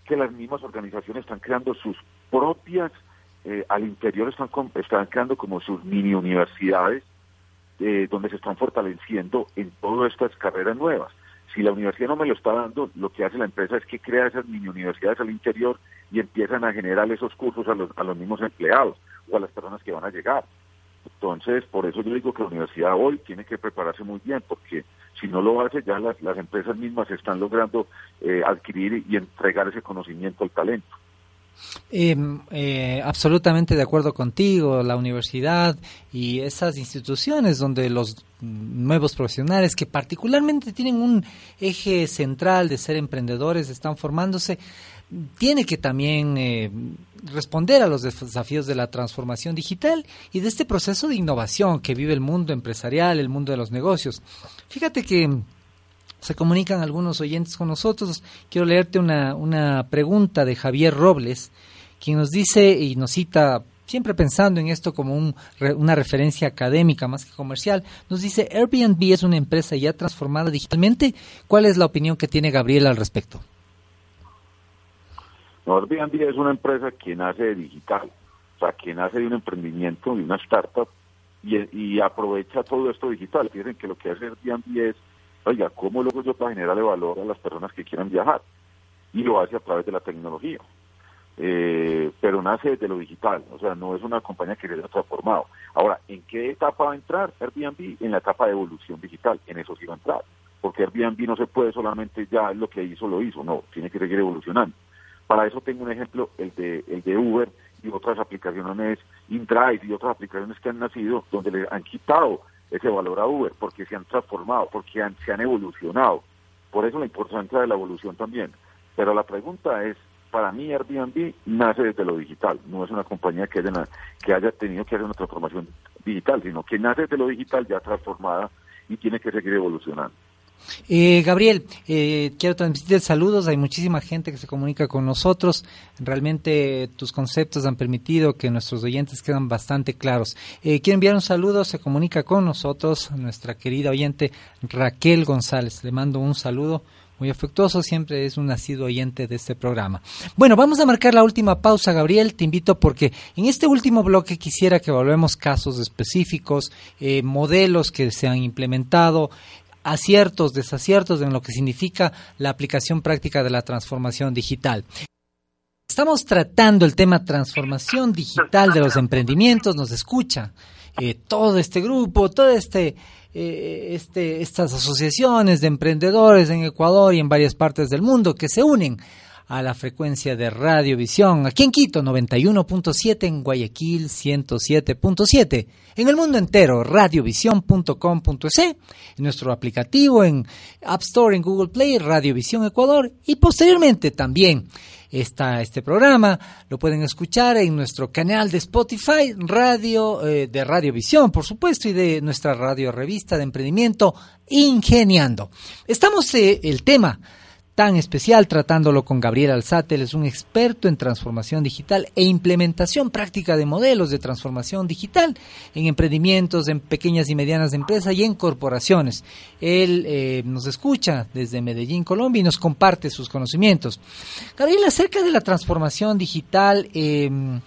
que las mismas organizaciones están creando sus propias, eh, al interior están, están creando como sus mini universidades, eh, donde se están fortaleciendo en todas estas carreras nuevas. Si la universidad no me lo está dando, lo que hace la empresa es que crea esas mini universidades al interior y empiezan a generar esos cursos a los, a los mismos empleados o a las personas que van a llegar. Entonces, por eso yo digo que la universidad hoy tiene que prepararse muy bien, porque si no lo hace, ya las, las empresas mismas están logrando eh, adquirir y entregar ese conocimiento al talento. Em, eh, absolutamente de acuerdo contigo, la universidad y esas instituciones donde los nuevos profesionales que particularmente tienen un eje central de ser emprendedores están formándose, tiene que también eh, responder a los desafíos de la transformación digital y de este proceso de innovación que vive el mundo empresarial, el mundo de los negocios. Fíjate que se comunican algunos oyentes con nosotros. Quiero leerte una, una pregunta de Javier Robles, quien nos dice y nos cita siempre pensando en esto como un, una referencia académica más que comercial, nos dice, Airbnb es una empresa ya transformada digitalmente. ¿Cuál es la opinión que tiene Gabriel al respecto? No, Airbnb es una empresa que nace de digital, o sea, que nace de un emprendimiento, de una startup, y, aprovecha todo esto digital. Fíjense que lo que hace Airbnb es, oiga, ¿cómo luego yo para generarle valor a las personas que quieran viajar? Y lo hace a través de la tecnología. Eh, pero nace desde lo digital, o sea, no es una compañía que se haya transformado. Ahora, ¿en qué etapa va a entrar Airbnb? En la etapa de evolución digital, en eso sí va a entrar, porque Airbnb no se puede solamente ya lo que hizo, lo hizo, no, tiene que seguir evolucionando. Para eso tengo un ejemplo, el de, el de Uber y otras aplicaciones, InDrive y otras aplicaciones que han nacido donde le han quitado ese valor a Uber porque se han transformado, porque se han evolucionado. Por eso la importancia de la evolución también. Pero la pregunta es, para mí Airbnb nace desde lo digital, no es una compañía que haya, que haya tenido que hacer una transformación digital, sino que nace desde lo digital ya transformada y tiene que seguir evolucionando. Eh, Gabriel, eh, quiero transmitir saludos. Hay muchísima gente que se comunica con nosotros. Realmente tus conceptos han permitido que nuestros oyentes quedan bastante claros. Eh, quiero enviar un saludo. Se comunica con nosotros nuestra querida oyente Raquel González. Le mando un saludo muy afectuoso, siempre es un nacido oyente de este programa. Bueno, vamos a marcar la última pausa, Gabriel, te invito porque en este último bloque quisiera que evaluemos casos específicos, eh, modelos que se han implementado, aciertos, desaciertos en lo que significa la aplicación práctica de la transformación digital. Estamos tratando el tema transformación digital de los emprendimientos, nos escucha eh, todo este grupo, todo este, eh, este, estas asociaciones de emprendedores en Ecuador y en varias partes del mundo que se unen a la frecuencia de Radiovisión, aquí en Quito 91.7, en Guayaquil 107.7, en el mundo entero radiovision.com.es, en nuestro aplicativo en App Store, en Google Play, Radiovisión Ecuador y posteriormente también está este programa. Lo pueden escuchar en nuestro canal de Spotify, radio eh, de Radiovisión, por supuesto, y de nuestra radio revista de emprendimiento Ingeniando. Estamos eh, el tema tan especial tratándolo con Gabriel Alzate, él es un experto en transformación digital e implementación práctica de modelos de transformación digital en emprendimientos, en pequeñas y medianas empresas y en corporaciones. Él eh, nos escucha desde Medellín, Colombia y nos comparte sus conocimientos. Gabriel, acerca de la transformación digital, em,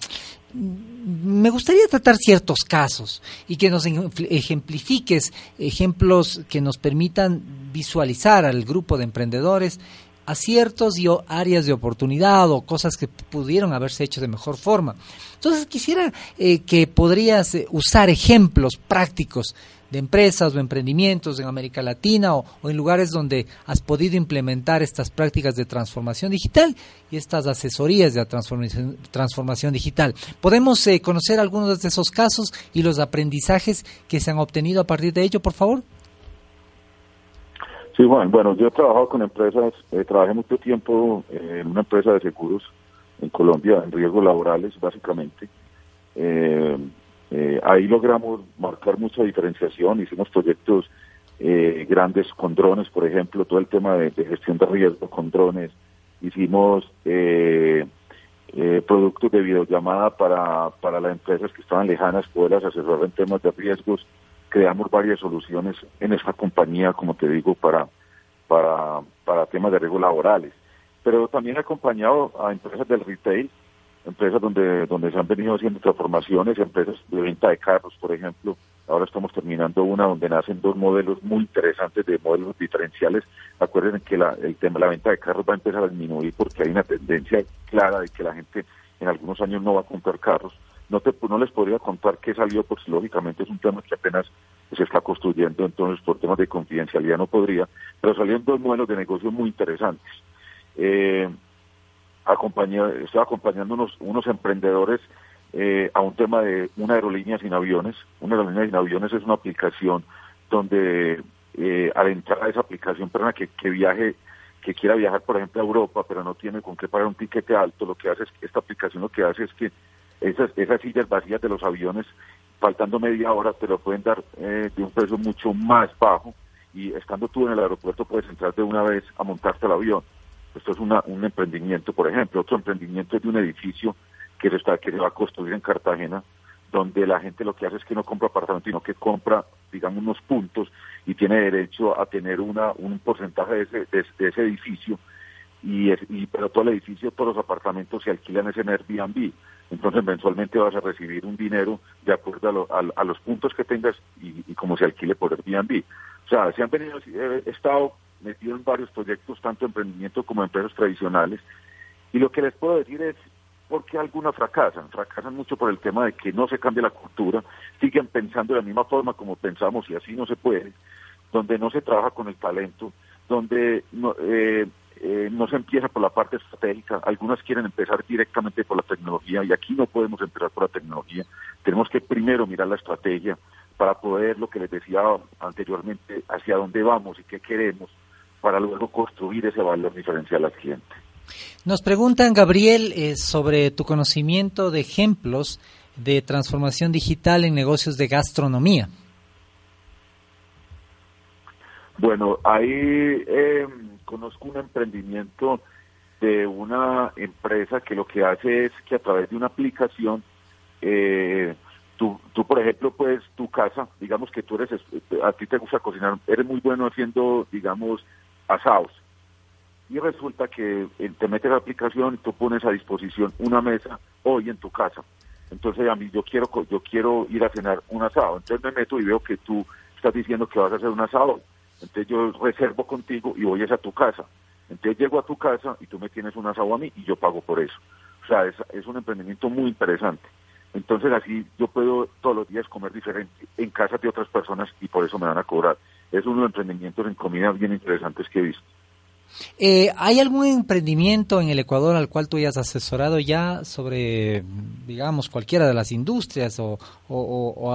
me gustaría tratar ciertos casos y que nos ejemplifiques ejemplos que nos permitan visualizar al grupo de emprendedores aciertos y áreas de oportunidad o cosas que pudieron haberse hecho de mejor forma. Entonces quisiera eh, que podrías eh, usar ejemplos prácticos empresas o emprendimientos en América Latina o, en lugares donde has podido implementar estas prácticas de transformación digital y estas asesorías de transformación, transformación digital. ¿Podemos eh, conocer algunos de esos casos y los aprendizajes que se han obtenido a partir de ello, por favor? Sí, Juan. Bueno, yo he trabajado con empresas, eh, trabajé mucho tiempo en una empresa de seguros en Colombia, en riesgos laborales, básicamente. Eh, eh, ahí logramos marcar mucha diferenciación, hicimos proyectos eh, grandes con drones, por ejemplo, todo el tema de, gestión de riesgo con drones. Hicimos eh, productos de videollamada para, para las empresas que estaban lejanas, poderlas asesorar en temas de riesgos. Creamos varias soluciones en esta compañía, como te digo, para, para, para temas de riesgos laborales. Pero también acompañado a empresas del retail empresas donde, donde se han venido haciendo transformaciones, empresas de venta de carros, por ejemplo. Ahora estamos terminando una donde nacen dos modelos muy interesantes de modelos diferenciales. Acuérdense que la, el tema la venta de carros va a empezar a disminuir porque hay una tendencia clara de que la gente en algunos años no va a comprar carros. No, te, no les podría contar qué salió, pues lógicamente es un tema que apenas se está construyendo, entonces por temas de confidencialidad no podría, pero salieron dos modelos de negocio muy interesantes. Eh, estoy acompañando unos, unos emprendedores eh, a un tema de una aerolínea sin aviones. Una aerolínea sin aviones es una aplicación donde eh, al entrar a esa aplicación, persona que, que viaje, que quiera viajar, por ejemplo, a Europa, pero no tiene con qué pagar un tiquete alto, lo que hace es que esta aplicación lo que hace es que esas, esas sillas vacías de los aviones, faltando media hora, te pueden dar eh, de un precio mucho más bajo y estando tú en el aeropuerto puedes entrar de una vez a montarte al avión. Esto es un emprendimiento, por ejemplo. Otro emprendimiento es de un edificio que se, está, que se va a construir en Cartagena, donde la gente lo que hace es que no compra apartamentos, sino que compra, digamos, unos puntos y tiene derecho a tener una, un porcentaje de ese, de, ese edificio. Y, y, pero todo el edificio, todos los apartamentos se alquilan en Airbnb. Entonces mensualmente vas a recibir un dinero de acuerdo a, los puntos que tengas y, y como se alquile por Airbnb. O sea, se han venido, he estado metido en varios proyectos, tanto emprendimiento como empresas tradicionales. Y lo que les puedo decir es, ¿por qué algunas fracasan? Fracasan mucho por el tema de que no se cambia la cultura, siguen pensando de la misma forma como pensamos y así no se puede, donde no se trabaja con el talento, donde no, eh, eh, no se empieza por la parte estratégica, algunas quieren empezar directamente por la tecnología y aquí no podemos empezar por la tecnología, tenemos que primero mirar la estrategia para poder, lo que les decía anteriormente, hacia dónde vamos y qué queremos para luego construir ese valor diferencial al cliente. Nos preguntan, Gabriel, eh, sobre tu conocimiento de ejemplos de transformación digital en negocios de gastronomía. Bueno, ahí eh, conozco un emprendimiento de una empresa que lo que hace es que a través de una aplicación, eh, tú, tú, por ejemplo, pues tu casa, digamos que tú eres, a ti te gusta cocinar, eres muy bueno haciendo, digamos, asados. Y resulta que eh, te metes la aplicación y tú pones a disposición una mesa hoy en tu casa. Entonces a mí yo quiero yo quiero ir a cenar un asado. Entonces me meto y veo que tú estás diciendo que vas a hacer un asado. Entonces yo reservo contigo y voy a tu casa. Entonces llego a tu casa y tú me tienes un asado a mí y yo pago por eso. O sea, es, es un emprendimiento muy interesante. Entonces así yo puedo todos los días comer diferente en casa de otras personas y por eso me van a cobrar es uno de los emprendimientos en comida bien interesantes que he visto. Eh, ¿Hay algún emprendimiento en el Ecuador al cual tú hayas asesorado ya sobre, digamos, cualquiera de las industrias o,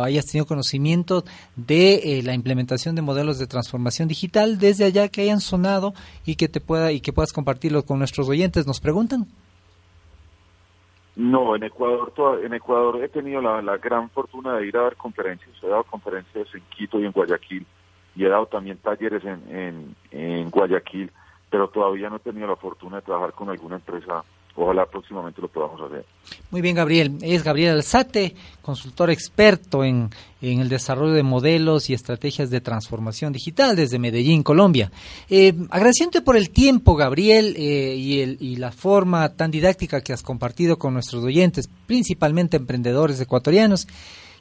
hayas tenido conocimiento de eh, la implementación de modelos de transformación digital desde allá que hayan sonado y que te pueda y que puedas compartirlo con nuestros oyentes? Nos preguntan. No, en Ecuador, en Ecuador he tenido la, la gran fortuna de ir a dar conferencias. He dado conferencias en Quito y en Guayaquil he dado también talleres en, en, Guayaquil, pero todavía no he tenido la fortuna de trabajar con alguna empresa ojalá próximamente lo podamos hacer. Muy bien, Gabriel. Es Gabriel Alzate, consultor experto en, en, el desarrollo de modelos y estrategias de transformación digital desde Medellín, Colombia. Eh, por el tiempo, Gabriel, eh, y, el, y la forma tan didáctica que has compartido con nuestros oyentes, principalmente emprendedores ecuatorianos.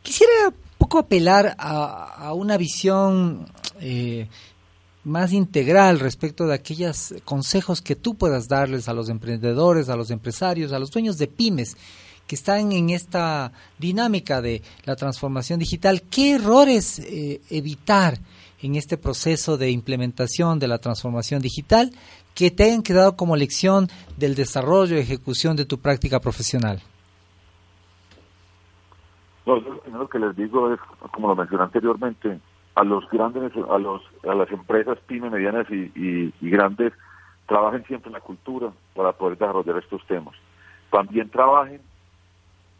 Quisiera poco apelar a, una visión eh, más integral respecto de aquellos consejos que tú puedas darles a los emprendedores, a los empresarios, a los dueños de pymes que están en esta dinámica de la transformación digital, ¿qué errores eh, evitar en este proceso de implementación de la transformación digital que te hayan quedado como lección del desarrollo y ejecución de tu práctica profesional? No, lo primero que les digo es, como lo mencioné anteriormente, a los grandes, a los, a las empresas pymes, medianas y, grandes, trabajen siempre en la cultura para poder desarrollar estos temas. También trabajen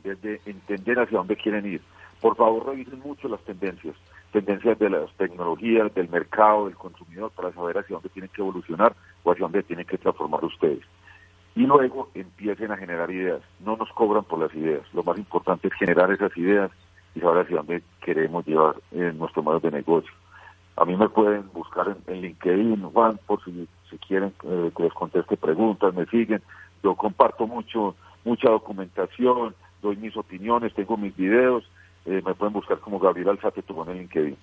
desde entender hacia dónde quieren ir. Por favor, revisen mucho las tendencias, tendencias de las tecnologías, del mercado, del consumidor, para saber hacia dónde tienen que evolucionar o hacia dónde tienen que transformar ustedes y luego empiecen a generar ideas. No nos cobran por las ideas. Lo más importante es generar esas ideas y saber hacia dónde queremos llevar en nuestro modo de negocio. A mí me pueden buscar en, LinkedIn, Juan, por si, si quieren eh, que les conteste preguntas, me siguen. Yo comparto mucho, mucha documentación, doy mis opiniones, tengo mis videos. Eh, me pueden buscar como Gabriel Alzate Tubón en LinkedIn.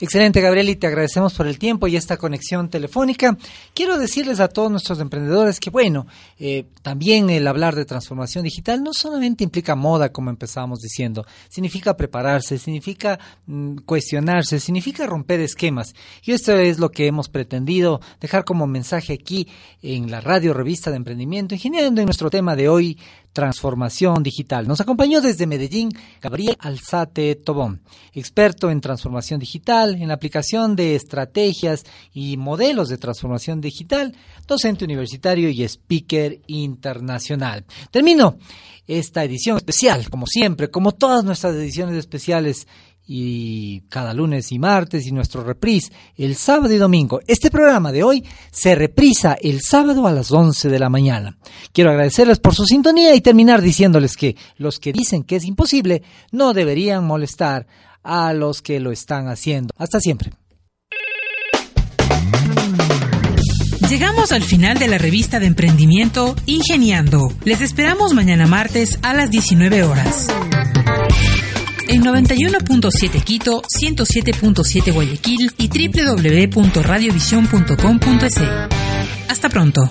Excelente, Gabriel, y te agradecemos por el tiempo y esta conexión telefónica. Quiero decirles a todos nuestros emprendedores que, bueno, eh, también el hablar de transformación digital no solamente implica moda, como empezábamos diciendo, significa prepararse, significa mm, cuestionarse, significa romper esquemas. Y esto es lo que hemos pretendido dejar como mensaje aquí en la radio revista de emprendimiento, ingeniando en nuestro tema de hoy, transformación digital. Nos acompañó desde Medellín Gabriel Alzate Tobón, experto en transformación digital, en la aplicación de estrategias y modelos de transformación digital, docente universitario y speaker internacional. Termino esta edición especial, como siempre, como todas nuestras ediciones especiales y cada lunes y martes y nuestro reprise el sábado y domingo. Este programa de hoy se reprisa el sábado a las 11 de la mañana. Quiero agradecerles por su sintonía y terminar diciéndoles que los que dicen que es imposible no deberían molestar a los que lo están haciendo. Hasta siempre. Llegamos al final de la revista de emprendimiento Ingeniando. Les esperamos mañana martes a las 19 horas en 91.7 Quito, 107.7 Guayaquil y www.radiovision.com.es. Hasta pronto.